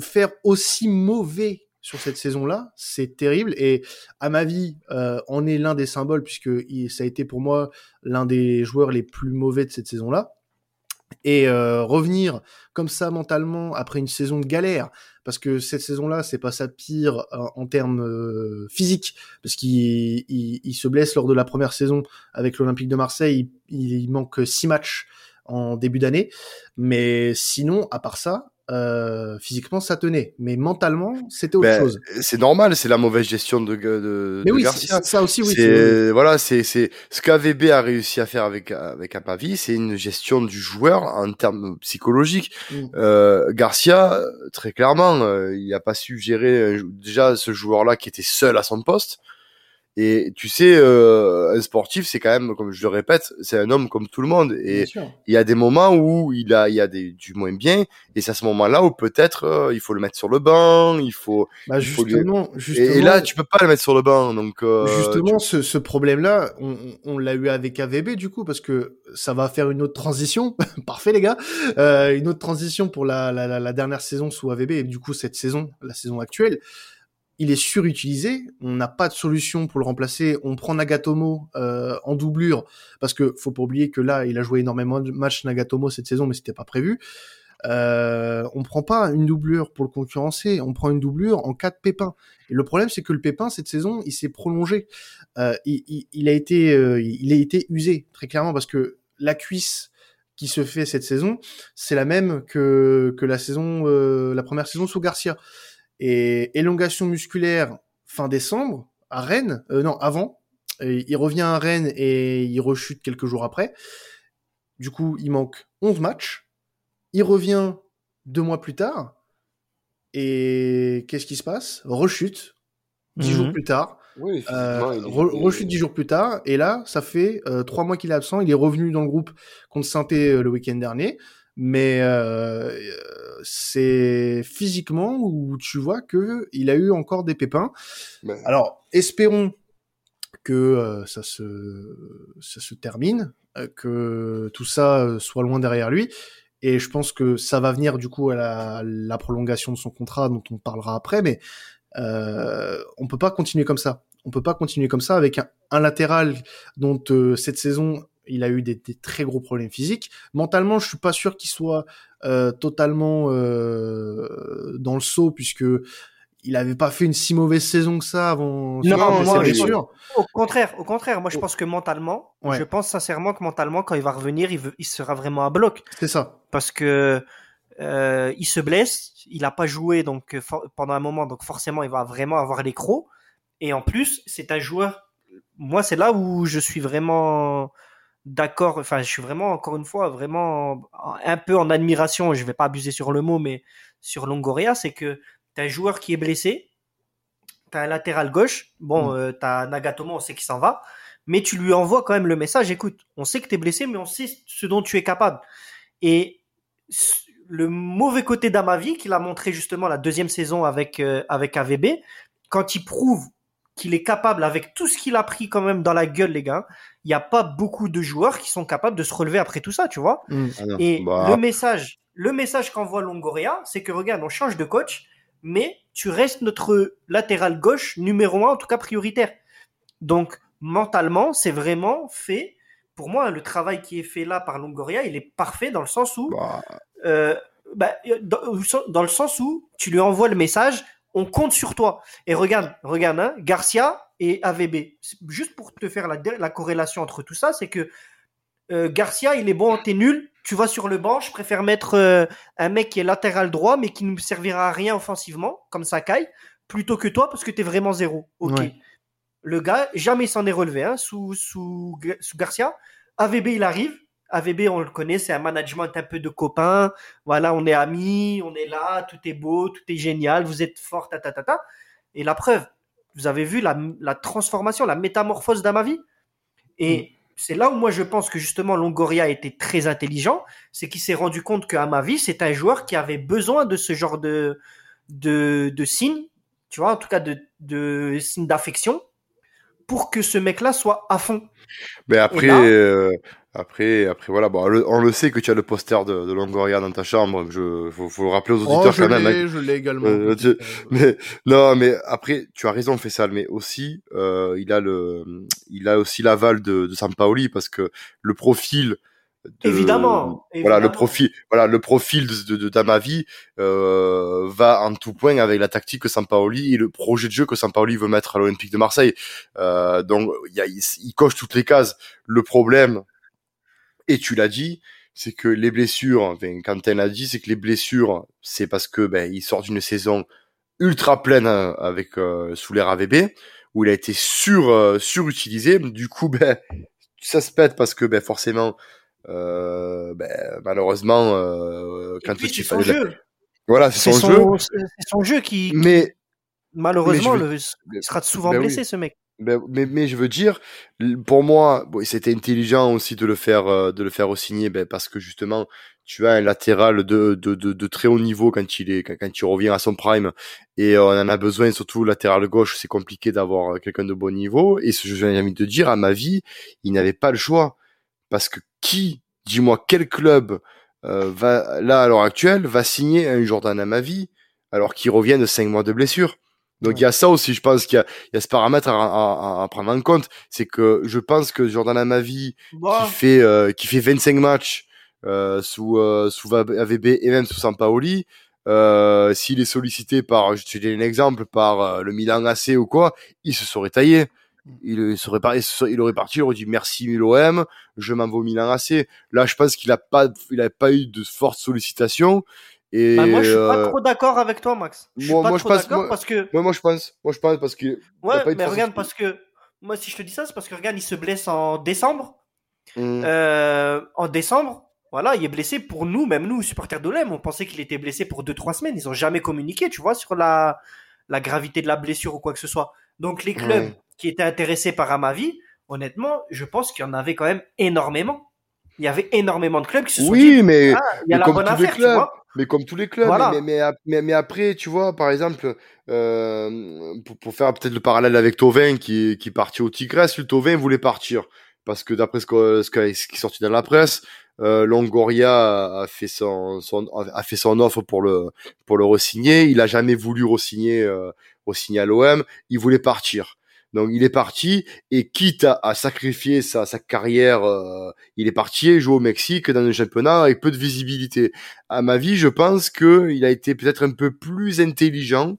faire aussi mauvais sur cette saison-là, c'est terrible. Et à ma vie, euh, est l'un des symboles puisque il, ça a été pour moi l'un des joueurs les plus mauvais de cette saison-là et euh, revenir comme ça mentalement après une saison de galère. Parce que cette saison-là c'est pas sa pire en, en termes euh, physiques. Parce qu'il il, il, se blesse lors de la première saison avec l'Olympique de Marseille. Il, il manque six matchs en début d'année. Mais sinon à part ça euh, physiquement ça tenait, mais mentalement c'était autre ben, chose. C'est normal, c'est la mauvaise gestion de, de, mais de oui, Garcia. Ça aussi, oui. C'est voilà, c'est c'est ce qu'AVB a réussi à faire avec avec Apavi, c'est une gestion du joueur en termes psychologiques. Mm. Euh, Garcia, très clairement, euh, il a pas su gérer déjà ce joueur-là qui était seul à son poste. Et tu sais, euh, un sportif, c'est quand même, comme je le répète, c'est un homme comme tout le monde. Et il y a des moments où il a, il y a des, du moins bien. Et c'est à ce moment-là où peut-être euh, il faut le mettre sur le banc, il faut. Bah justement, lui... justement, Et, là, tu peux pas le mettre sur le banc. Donc euh, justement, ce, ce problème-là, on, on l'a eu avec AVB du coup parce que ça va faire une autre transition. Parfait les gars, euh, une autre transition pour la, la, la, la dernière saison sous AVB et du coup cette saison, la saison actuelle il est surutilisé. On n'a pas de solution pour le remplacer. On prend Nagatomo euh, en doublure parce que faut pas oublier que là, il a joué énormément de matchs Nagatomo cette saison, mais c'était pas prévu. Euh, on prend pas une doublure pour le concurrencer. On prend une doublure en cas de pépin. Et le problème, c'est que le pépin cette saison, il s'est prolongé. Euh, il, a été, euh, il a été usé très clairement parce que la cuisse qui se fait cette saison, c'est la même que que la saison, la première saison sous Garcia et élongation musculaire fin décembre à Rennes, euh, non avant. il revient à Rennes et il rechute quelques jours après. Du coup, il manque 11 matchs. Il revient deux mois plus tard. Et qu'est-ce qui se passe? Rechute. Dix jours mhm. plus tard. Oui, euh, rechute dix jours plus tard. Et là, ça fait euh, trois mois qu'il est absent. Il est revenu dans le groupe contre saint euh, le week-end dernier mais euh, c'est physiquement où tu vois que il a eu encore des pépins. Ben. Alors espérons que euh, ça se ça se termine, euh, que tout ça soit loin derrière lui. Et je pense que ça va venir du coup à la, la prolongation de son contrat dont on parlera après, mais Euh, on peut pas continuer comme ça. On peut pas continuer comme ça avec un, latéral dont euh, cette saison il a eu des, très gros problèmes physiques. Mentalement, je suis pas sûr qu'il soit euh, totalement euh, dans le saut puisque il avait pas fait une si mauvaise saison que ça avant. Non, moi, au contraire, au contraire, moi je oh. pense que mentalement, je pense sincèrement que mentalement, quand il va revenir, il, veut, il sera vraiment à bloc. C'est ça. Parce que euh, il se blesse, il a pas joué donc euh, pendant un moment, donc forcément il va vraiment avoir les crocs. Et en plus, c'est un joueur. Moi, c'est là où je suis vraiment d'accord. Enfin, je suis vraiment encore une fois vraiment un peu en admiration. Je vais pas abuser sur le mot, mais sur Longoria, c'est que tu un joueur qui est blessé, tu as un latéral gauche, bon, mm. euh, tu as Nagatomo, on sait qu'il s'en va, mais tu lui envoies quand même le message, écoute, on sait que tu es blessé, mais on sait ce dont tu es capable. Et le mauvais côté d'Amavi, qu'il a montré justement la deuxième saison avec, euh, avec AVB, quand il prouve qu'il est capable, avec tout ce qu'il a pris quand même dans la gueule, les gars, il n'y a pas beaucoup de joueurs qui sont capables de se relever après tout ça, tu vois. Mm. Ah Et bah. le message, le message qu'envoie Longoria, c'est que regarde, on change de coach, mais tu restes notre latéral gauche numéro un, en tout cas prioritaire. Donc, mentalement, c'est vraiment fait. Pour moi, le travail qui est fait là par Longoria, il est parfait dans le sens où, bah. Euh, bah, dans, le sens où tu lui envoies le message, on compte sur toi. Et regarde, regarde, hein, Garcia et AVB. Juste pour te faire la, la corrélation entre tout ça, c'est que euh, Garcia, il est bon, t'es nul, tu vas sur le banc, je préfère mettre euh, un mec qui est latéral droit, mais qui ne me servira à rien offensivement, comme Sakai, plutôt que toi, parce que tu es vraiment zéro. Ok. Le gars, jamais s'en est relevé hein, sous, sous, sous Garcia. AVB, il arrive. AVB, on le connaît, c'est un management un peu de copains. Voilà, on est amis, on est là, tout est beau, tout est génial, vous êtes fort, ta, ta, ta, ta. Et la preuve, vous avez vu la, la transformation, la métamorphose d'Amavi. Et mm c'est là où moi je pense que justement Longoria était très intelligent, c'est qu'il s'est rendu compte que Amavi c'est un joueur qui avait besoin de ce genre de de, de signes, tu vois, en tout cas de, de signes d'affection, pour que ce mec-là soit à fond. Mais après, euh, après, après voilà, bon, on le sait que tu as le poster de, de Longoria dans ta chambre. Je, faut, faut le rappeler aux oh, auditeurs quand même. Hein. Je l'ai également. Euh, mais non, mais après, tu as raison, fait ça, mais aussi, euh, il a le, il a aussi l'aval de, de Sampaoli parce que le profil. évidemment, Voilà le profil, voilà le profil de, de, Damavi euh, va en tout point avec la tactique que Sampaoli et le projet de jeu que Sampaoli veut mettre à l'Olympique de Marseille. Euh, donc il, il, il coche toutes les cases. Le problème, et tu l'as dit, c'est que les blessures, enfin, quand elle a dit, c'est que les blessures, c'est parce que ben, il sort d'une saison ultra pleine hein, avec euh, sous l'air AVB, où il a été sur euh, surutilisé. Du coup, ben, ça se pète parce que ben, forcément, euh, ben, malheureusement, euh, quand tu. Jeu. Voilà, c'est son, jeu. C'est son jeu qui, mais malheureusement, il sera souvent ben blessé, ce mec. Ben, mais, mais je veux dire, pour moi, c'était intelligent aussi de le faire, euh, de le faire signer, ben, parce que justement, tu as un latéral de, de, très haut niveau quand il est, quand, il revient à son prime, et on en a besoin, surtout latéral gauche, c'est compliqué d'avoir euh, quelqu'un de bon niveau. Et ce que j'ai envie de dire, à ma vie, il n'avait pas le choix, parce que qui, dis-moi, quel club euh, va là à l'heure actuelle va signer un Jordan à ma vie alors qu'il revient de cinq mois de blessure? Donc il y a ça aussi, je pense qu'il y, y, a ce paramètre à, à, à, prendre en compte, c'est que je pense que Jordan Amavi bah. qui fait euh, qui fait 25 matchs euh, sous euh, sous AVB et même sous Sampaoli, euh, s'il est sollicité par, je te donne un exemple, par euh, le Milan AC ou quoi, il se serait taillé. Il serait pas, il aurait parti, il aurait dit merci l'OM, je m'en vais au Milan AC. Là, je pense qu'il a pas, il a pas eu de forte sollicitation. Et bah moi, je suis pas euh, trop d'accord avec toi, Max. Je moi, suis pas moi, trop d'accord parce que. Moi, moi, je pense. Moi, je pense parce que. Ouais, mais regarde, parce que. Moi, si je te dis ça, c'est parce que regarde, il se blesse en décembre. Mmh. Euh, en décembre, voilà, il est blessé pour nous, même nous, supporters d'Olem. On pensait qu'il était blessé pour 2-3 semaines. Ils ont jamais communiqué, tu vois, sur la, la gravité de la blessure ou quoi que ce soit. Donc, les clubs qui étaient intéressés par Amavi, honnêtement, je pense qu'il y en avait quand même énormément. Il y avait énormément de clubs qui se sont oui, mais, ah, il y a la bonne affaire, tu vois. Mais comme tous les clubs. Mais, mais, mais, après, tu vois, par exemple, euh, pour, pour, faire peut-être le parallèle avec Tovin qui, qui partit au Tigres, le Tovin voulait partir. Parce que d'après ce, que, ce, qui est sorti dans la presse, euh, Longoria a fait son, son, a fait son offre pour le pour le resigner. Il a jamais voulu resigner euh, re-signer à l'OM, il voulait partir. Donc il est parti et quitte à, sacrifier sa, sa carrière, euh, il est parti jouer au Mexique dans un championnat avec peu de visibilité. À ma vie, je pense que il a été peut-être un peu plus intelligent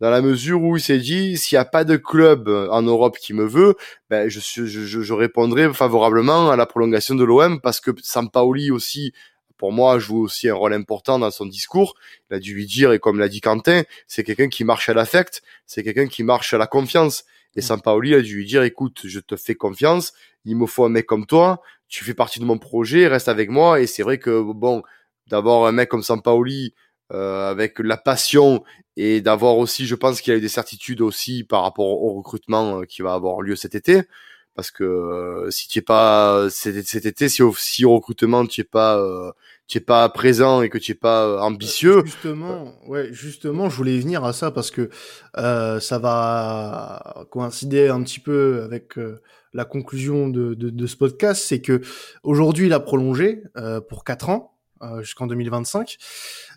dans la mesure où il s'est dit s'il n'y a pas de club en Europe qui me veut, ben je, je, je, répondrai favorablement à la prolongation de l'OM parce que Sampaoli aussi pour moi, joue aussi un rôle important dans son discours. Il a dû lui dire, et comme l'a dit Quentin, c'est quelqu'un qui marche à l'affect, c'est quelqu'un qui marche à la confiance. Et. Sampaoli a dû lui dire, écoute, je te fais confiance, il me faut un mec comme toi, tu fais partie de mon projet, reste avec moi. Et c'est vrai que, bon, d'avoir un mec comme Sampaoli, euh, avec la passion et d'avoir aussi, je pense qu'il a eu des certitudes aussi par rapport au recrutement euh, qui va avoir lieu cet été. Parce que euh, si tu es pas cet, été, si au, si au recrutement tu es pas euh, tu es pas présent et que tu es pas euh, ambitieux. Justement, ouais, justement, je voulais venir à ça parce que euh, ça va coïncider un petit peu avec la conclusion de, de, de ce podcast, c'est que aujourd'hui il a prolongé pour quatre ans jusqu'en 2025.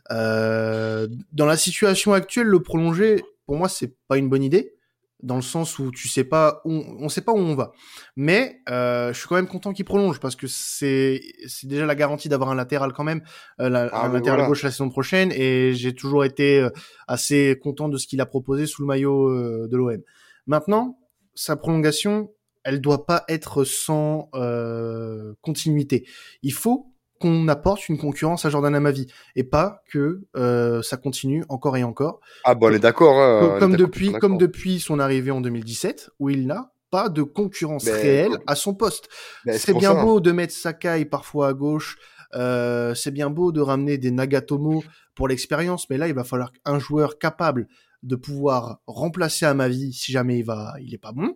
dans la situation actuelle, le prolonger, pour moi, c'est pas une bonne idée dans le sens où tu sais pas où on sait pas où on va. Mais euh, je suis quand même content qu'il prolonge parce que c'est c'est déjà la garantie d'avoir un latéral quand même, euh, la, ah, un latéral gauche la saison prochaine et j'ai toujours été euh, assez content de ce qu'il a proposé sous le maillot euh, de l'OM. Maintenant, sa prolongation, elle doit pas être sans euh, continuité. Il faut qu'on apporte une concurrence à Jordan Amavi et pas que euh, ça continue encore et encore. Ah bon, on est d'accord. Hein, comme, depuis, comme depuis son arrivée en 2017, où il n'a pas de concurrence réelle à son poste. c'est bien beau de mettre Sakai parfois à gauche. Euh, c'est bien beau de ramener des Nagatomo pour l'expérience, mais là il va falloir un joueur capable de pouvoir remplacer Amavi si jamais il va, il est pas bon,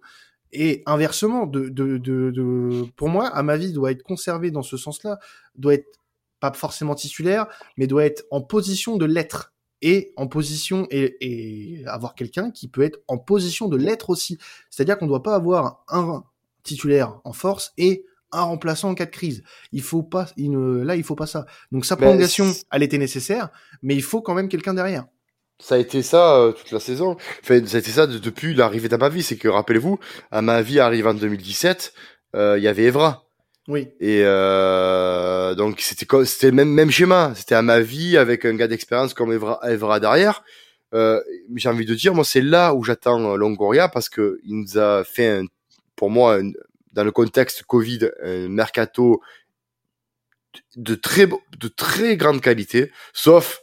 et inversement, de, de, de, de, pour moi, à ma vie, doit être conservé dans ce sens-là, doit être pas forcément titulaire, mais doit être en position de l'être et en position et, et avoir quelqu'un qui peut être en position de l'être aussi. C'est-à-dire qu'on ne doit pas avoir un titulaire en force et un remplaçant en cas de crise. Il faut pas, il là, il faut pas ça. Donc sa prolongation, elle était nécessaire, mais il faut quand même quelqu'un derrière ça a été ça euh, toute la saison. Enfin, ça a été ça depuis l'arrivée d'Amavi. C'est que, rappelez-vous, Amavi arrive en 2017, euh, il y avait Evra. Oui. Et euh, donc c'était c'était le même même schéma. C'était Amavi avec un gars d'expérience comme Evra, Evra derrière. Euh, J'ai envie de dire, moi, c'est là où j'attends Longoria parce que il nous a fait, un, pour moi, dans le contexte Covid, un mercato de très de très grande qualité, sauf euh,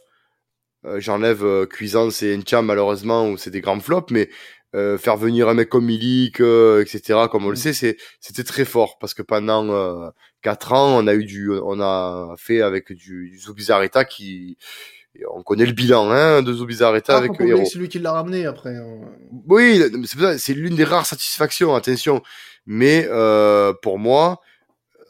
j'enlève euh, Cuisance et Encham malheureusement où c'est des grands flops, mais euh, faire venir un mec comme Milik, etc. Comme on le mm. sait, c'est c'était très fort parce que pendant quatre ans, on a eu du, on a fait avec du, du Zubizarreta qui on connaît le bilan hein, de Zubizarreta ah, avec Hero. C'est lui qui l'a ramené après. Hein. Oui, c'est l'une des rares satisfactions, attention. Mais euh, pour moi,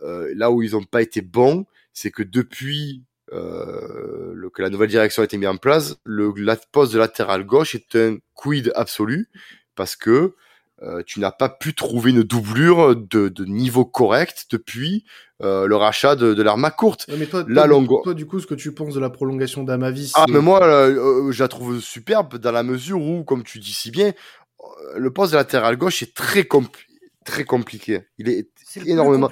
euh, là où ils n'ont pas été bons, c'est que depuis euh, le, que la nouvelle direction a été mise en place, le la poste de latéral gauche est un quid absolu parce que euh, tu n'as pas pu trouver une doublure de, de niveau correct depuis euh, le rachat de, de l'arma courte. mais toi, la longue... toi, du coup, ce que tu penses de la prolongation d'Amavis Ah, mais moi, euh, je la trouve superbe dans la mesure où, comme tu dis si bien, le poste de latéral gauche est très compliqué très compliqué. Il est, énormément.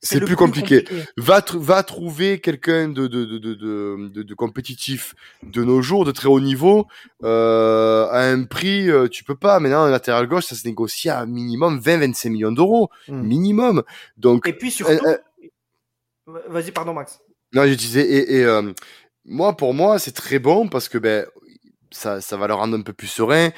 C'est plus, compliqué. Va, va trouver quelqu'un de de, de, de, de, compétitif de nos jours, de très haut niveau, euh, à un prix, euh, tu peux pas. Maintenant, un latéral gauche, ça se négocie à un minimum 20-25 millions d'euros. Hmm. Minimum. Donc. Et puis surtout. Euh, vas-y, pardon, Max. Non, je disais, et, et euh, moi, pour moi, c'est très bon parce que, ben, ça, ça va le rendre un peu plus serein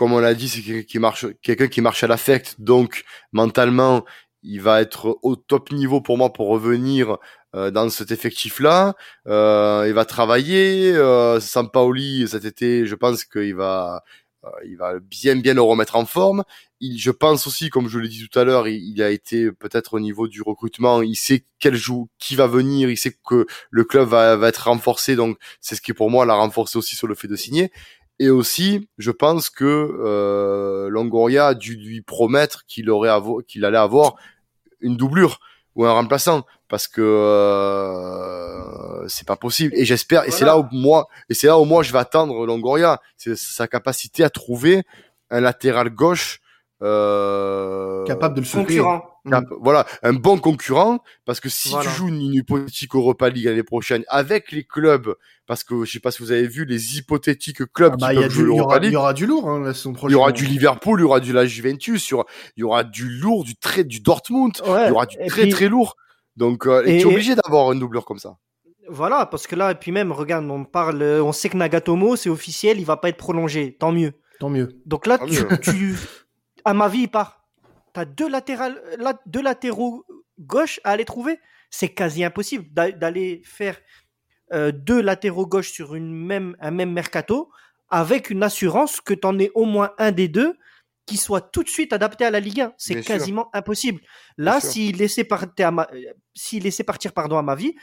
comme on l'a dit, c'est quelqu'un qui marche, quelqu'un qui marche à l'affect, donc mentalement, il va être au top niveau pour moi pour revenir euh, dans cet effectif-là. Euh, il va travailler. Euh, Sampaoli cet été, je pense qu'il va, euh, il va bien bien le remettre en forme. Il, je pense aussi, comme je l'ai dit tout à l'heure, il, a été peut-être au niveau du recrutement. Il sait quel joue, qui va venir. Il sait que le club va, va être renforcé. Donc c'est ce qui pour moi l'a renforcé aussi sur le fait de signer. Et aussi, je pense que euh, Longoria a dû lui promettre qu'il aurait qu'il allait avoir une doublure ou un remplaçant parce que euh, c'est pas possible. Et j'espère, et c'est là où moi, et c'est là où moi je vais attendre Longoria, c'est sa capacité à trouver un latéral gauche euh, capable de le concurrent. Voilà, un bon concurrent, parce que si tu joues une, hypothétique Europa League l'année prochaine avec les clubs, parce que je sais pas si vous avez vu les hypothétiques clubs ah bah, qui peuvent jouer l'Europa League. Il y aura du lourd hein, la saison prochaine. Il y aura du Liverpool, il y aura du la Juventus, il y aura, il y aura du lourd, du très, du Dortmund, il y aura du très très lourd. Donc, euh, tu es obligé d'avoir un doubleur comme ça. Voilà, parce que là, et puis même, regarde, on parle, on sait que Nagatomo, c'est officiel, il va pas être prolongé. Tant mieux. Tant mieux. Donc là, tu, tu, à ma vie, il part. Tu as deux, latéral, deux latéraux gauche à aller trouver. C'est quasi impossible d'aller faire euh, deux latéraux gauche sur une même, un même mercato avec une assurance que tu en aies au moins un des deux qui soit tout de suite adapté à la Ligue 1. C'est quasiment impossible. Là, s'il laissait partir, à ma... laissait partir pardon, à ma vie,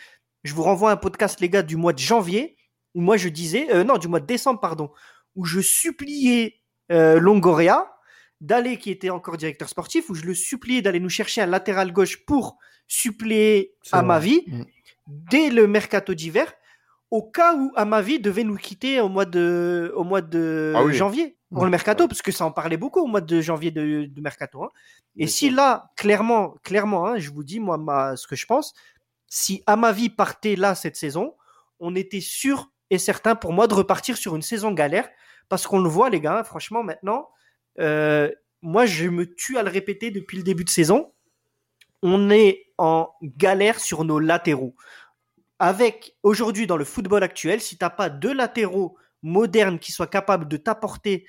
je vous renvoie un podcast, les gars, du mois de janvier, où moi je disais, euh, non, du mois de décembre, pardon, où je suppliais euh, Longoria d'aller, qui était encore directeur sportif, où je le suppliais d'aller nous chercher un latéral gauche pour suppléer à ma vie mm. dès le mercato d'hiver, au cas où à ma vie devait nous quitter au mois de, au mois de ah janvier pour le mercato, parce que ça en parlait beaucoup au mois de janvier de, mercato. Hein. Et si là, clairement, clairement, hein, je vous dis moi ma, ce que je pense, si à ma vie partait là cette saison, on était sûr et certain pour moi de repartir sur une saison galère, parce qu'on le voit les gars, franchement maintenant, euh, moi, je me tue à le répéter depuis le début de saison. On est en galère sur nos latéraux. Avec aujourd'hui dans le football actuel, si t'as pas deux latéraux modernes qui soient capables de t'apporter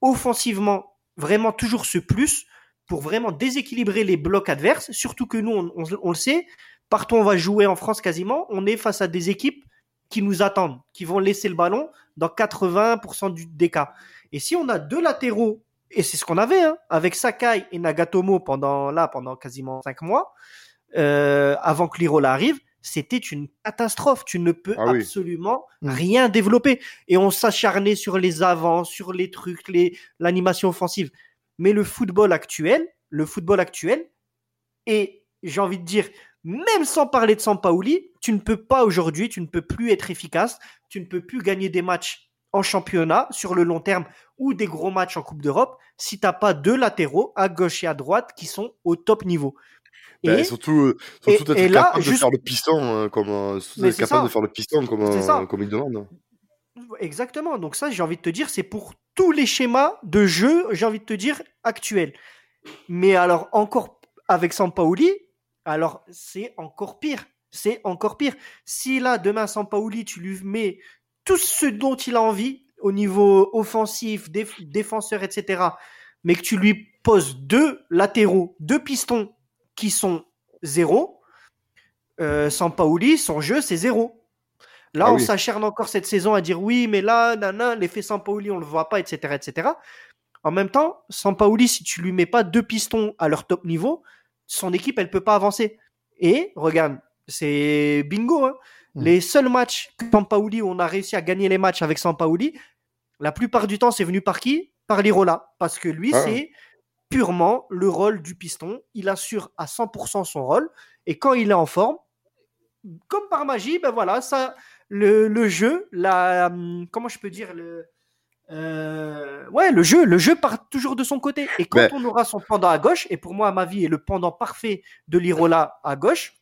offensivement vraiment toujours ce plus pour vraiment déséquilibrer les blocs adverses, surtout que nous, on, le sait, partout on va jouer en France quasiment, on est face à des équipes qui nous attendent, qui vont laisser le ballon dans 80% du, des cas. Et si on a deux latéraux et c'est ce qu'on avait hein, avec Sakai et Nagatomo pendant là pendant quasiment cinq mois euh, avant que l'Irola arrive. C'était une catastrophe. Tu ne peux ah absolument mm. rien développer. Et on s'acharnait sur les avants, sur les trucs, les l'animation offensive. Mais le football actuel, le football actuel, et j'ai envie de dire, même sans parler de Sampaoli, tu ne peux pas aujourd'hui, tu ne peux plus être efficace, tu ne peux plus gagner des matchs en championnat sur le long terme ou des gros matchs en Coupe d'Europe si t'as pas deux latéraux à gauche et à droite qui sont au top niveau. Ben, et surtout, surtout et, là, capable de faire le piston euh, comme euh, capable de faire le piston comme, euh, comme il demande. Exactement. Donc ça, j'ai envie de te dire, c'est pour tous les schémas de jeu, j'ai envie de te dire actuels. Mais alors encore avec Sampaoli, alors c'est encore pire. C'est encore pire. Si là demain Sampaoli, tu lui mets tout ce dont il a envie au niveau offensif, défenseur, etc., mais que tu lui poses deux latéraux, deux pistons qui sont zéro, euh, sans Paoli, son jeu, c'est zéro. Là, ah on s'acharne encore cette saison à dire oui, mais là, nana, l'effet sans Paoli, on le voit pas, etc., etc. En même temps, sans Paoli, si tu lui mets pas deux pistons à leur top niveau, son équipe, elle peut pas avancer. Et regarde, c'est bingo. Hein. Mm. Les seuls matchs que Sampaoli, on a réussi à gagner les matchs avec Sampaoli, la plupart du temps, c'est venu par qui? Par Lirola. Parce que lui, ah. c'est purement le rôle du piston. Il assure à 100% son rôle. Et quand il est en forme, comme par magie, ben voilà, ça, le, jeu, la, hum, comment je peux dire, le, euh, ouais, le jeu, le jeu part toujours de son côté. Et quand on aura son pendant à gauche, et pour moi, à ma vie, est le pendant parfait de l'Irola à gauche,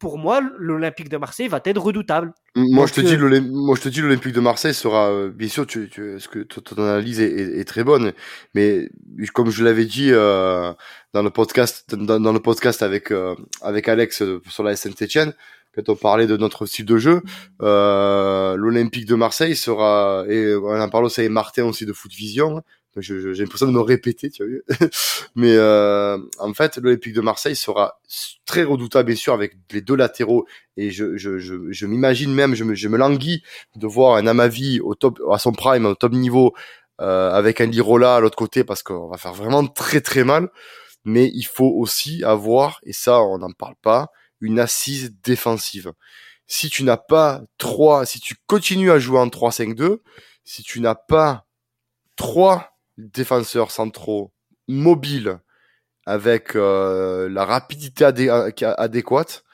pour moi, l'Olympique de Marseille va être redoutable. Moi, je te dis, euh, moi, je te dis, l'Olympique de Marseille sera, euh, bien sûr, tu, tu, ce que ton analyse est, est, très bonne, mais comme je l'avais dit euh, dans le podcast, dans, le podcast avec avec Alex sur la Saint-Etienne, quand on parlait de notre style de jeu, l'Olympique de Marseille sera, et on en parle aussi avec Martin aussi de Foot Vision, j'ai l'impression de me répéter, tu as vu. Mais euh, en fait, l'Olympique de Marseille sera très redoutable, bien sûr, avec les deux latéraux. Et je, je, je, je m'imagine même, je me, je me languis de voir un Amavi au top, à son prime, au top niveau, euh, avec un Lirola à l'autre côté, parce qu'on va faire vraiment très très mal. Mais il faut aussi avoir, et ça on n'en parle pas, une assise défensive. Si tu n'as pas trois, si tu continues à jouer en 3-5-2, si tu n'as pas trois défenseurs centraux mobiles avec euh, la rapidité adéquate,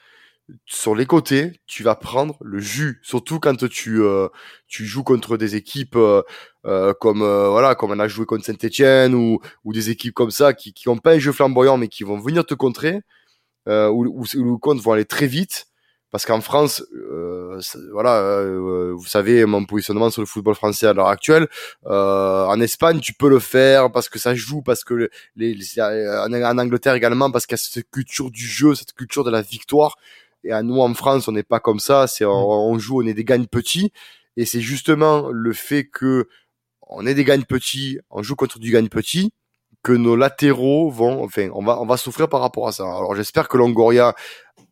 sur les côtés, tu vas prendre le jus, surtout quand tu euh, tu joues contre des équipes euh, euh comme euh, voilà comme on a joué contre Saint-Étienne ou ou des équipes comme ça qui qui ont pas un jeu flamboyant mais qui vont venir te contrer euh, où, le vont aller très vite parce qu'en France, euh, voilà, euh, vous savez mon positionnement sur le football français à l'heure actuelle. Euh, en Espagne, tu peux le faire parce que ça joue, parce que les, les en, Angleterre également, parce qu'il y a cette culture du jeu, cette culture de la victoire. Et à nous en France, on n'est pas comme ça. C'est on, on, joue, on est des gagnes petits, et c'est justement le fait que on est des gagnes petits, on joue contre du gagne petit, que nos latéraux vont, enfin, on va, on va souffrir par rapport à ça. Alors j'espère que Longoria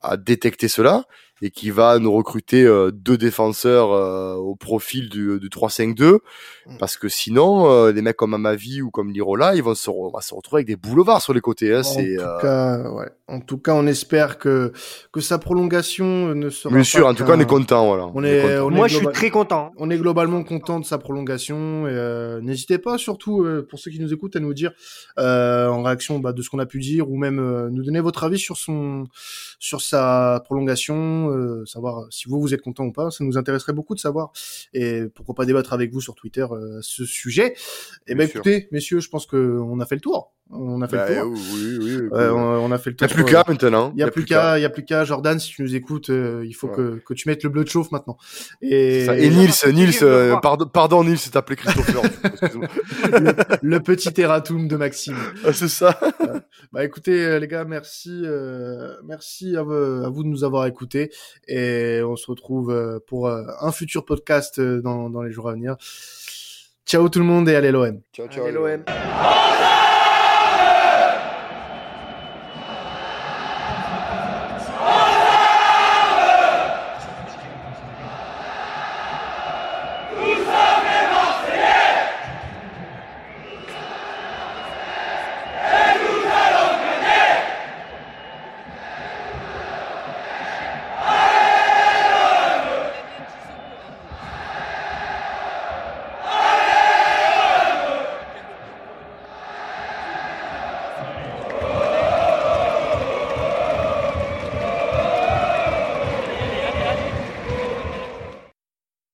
a détecté cela et qui va nous recruter euh, deux défenseurs euh, au profil du, du 3-5-2 mm. parce que sinon euh, des mecs comme Amavi ou comme Lirola ils vont se, va se retrouver avec des boulevards sur les côtés hein, en tout cas ouais en tout cas on espère que que sa prolongation ne sera bien sûr en tout cas on est content voilà on est, moi je suis très content on est globalement content de sa prolongation et n'hésitez pas surtout pour ceux qui nous écoutent à nous dire en réaction bah, de ce qu'on a pu dire ou même nous donner votre avis sur son sur sa prolongation euh, savoir si vous vous êtes content ou pas. Ça nous intéresserait beaucoup de savoir et pourquoi pas débattre avec vous sur Twitter euh, ce sujet. Et eh ben écoutez, messieurs, je pense que on a fait le tour. On a fait le bah, tour. Oui, oui, oui, on, a fait le tour. Il n'y a plus qu'à maintenant. Il n'y a, plus qu'à. Il y a plus qu'à. Jordan, si tu nous écoutes, euh, il faut que, que tu mettes le bleu de chauffe maintenant. Et, et Nils, Nils, pardon, pardon, Nils, c'est appelé Christopher. le, le, petit erratum de Maxime. Ah, c'est ça. bah écoutez, les gars, merci, merci à, à vous de nous avoir écoutés et on se retrouve euh, pour euh, un futur podcast euh, dans, dans les jours à venir. Ciao tout le monde et allez l'OM. Ciao ciao. Allez l'OM.